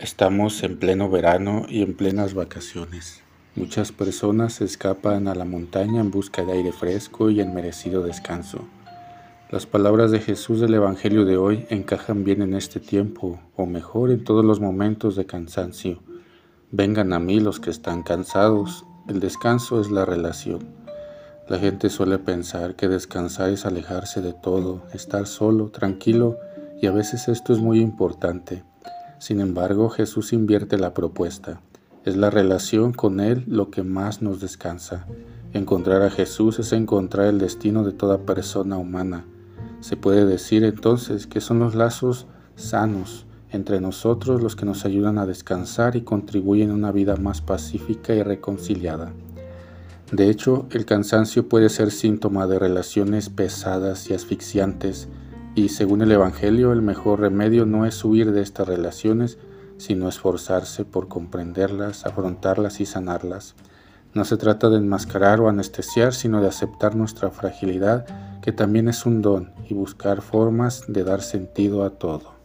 Estamos en pleno verano y en plenas vacaciones. Muchas personas escapan a la montaña en busca de aire fresco y en merecido descanso. Las palabras de Jesús del Evangelio de hoy encajan bien en este tiempo, o mejor en todos los momentos de cansancio. Vengan a mí los que están cansados. El descanso es la relación. La gente suele pensar que descansar es alejarse de todo, estar solo, tranquilo, y a veces esto es muy importante. Sin embargo, Jesús invierte la propuesta. Es la relación con Él lo que más nos descansa. Encontrar a Jesús es encontrar el destino de toda persona humana. Se puede decir entonces que son los lazos sanos entre nosotros los que nos ayudan a descansar y contribuyen a una vida más pacífica y reconciliada. De hecho, el cansancio puede ser síntoma de relaciones pesadas y asfixiantes y según el Evangelio, el mejor remedio no es huir de estas relaciones, sino esforzarse por comprenderlas, afrontarlas y sanarlas. No se trata de enmascarar o anestesiar, sino de aceptar nuestra fragilidad, que también es un don, y buscar formas de dar sentido a todo.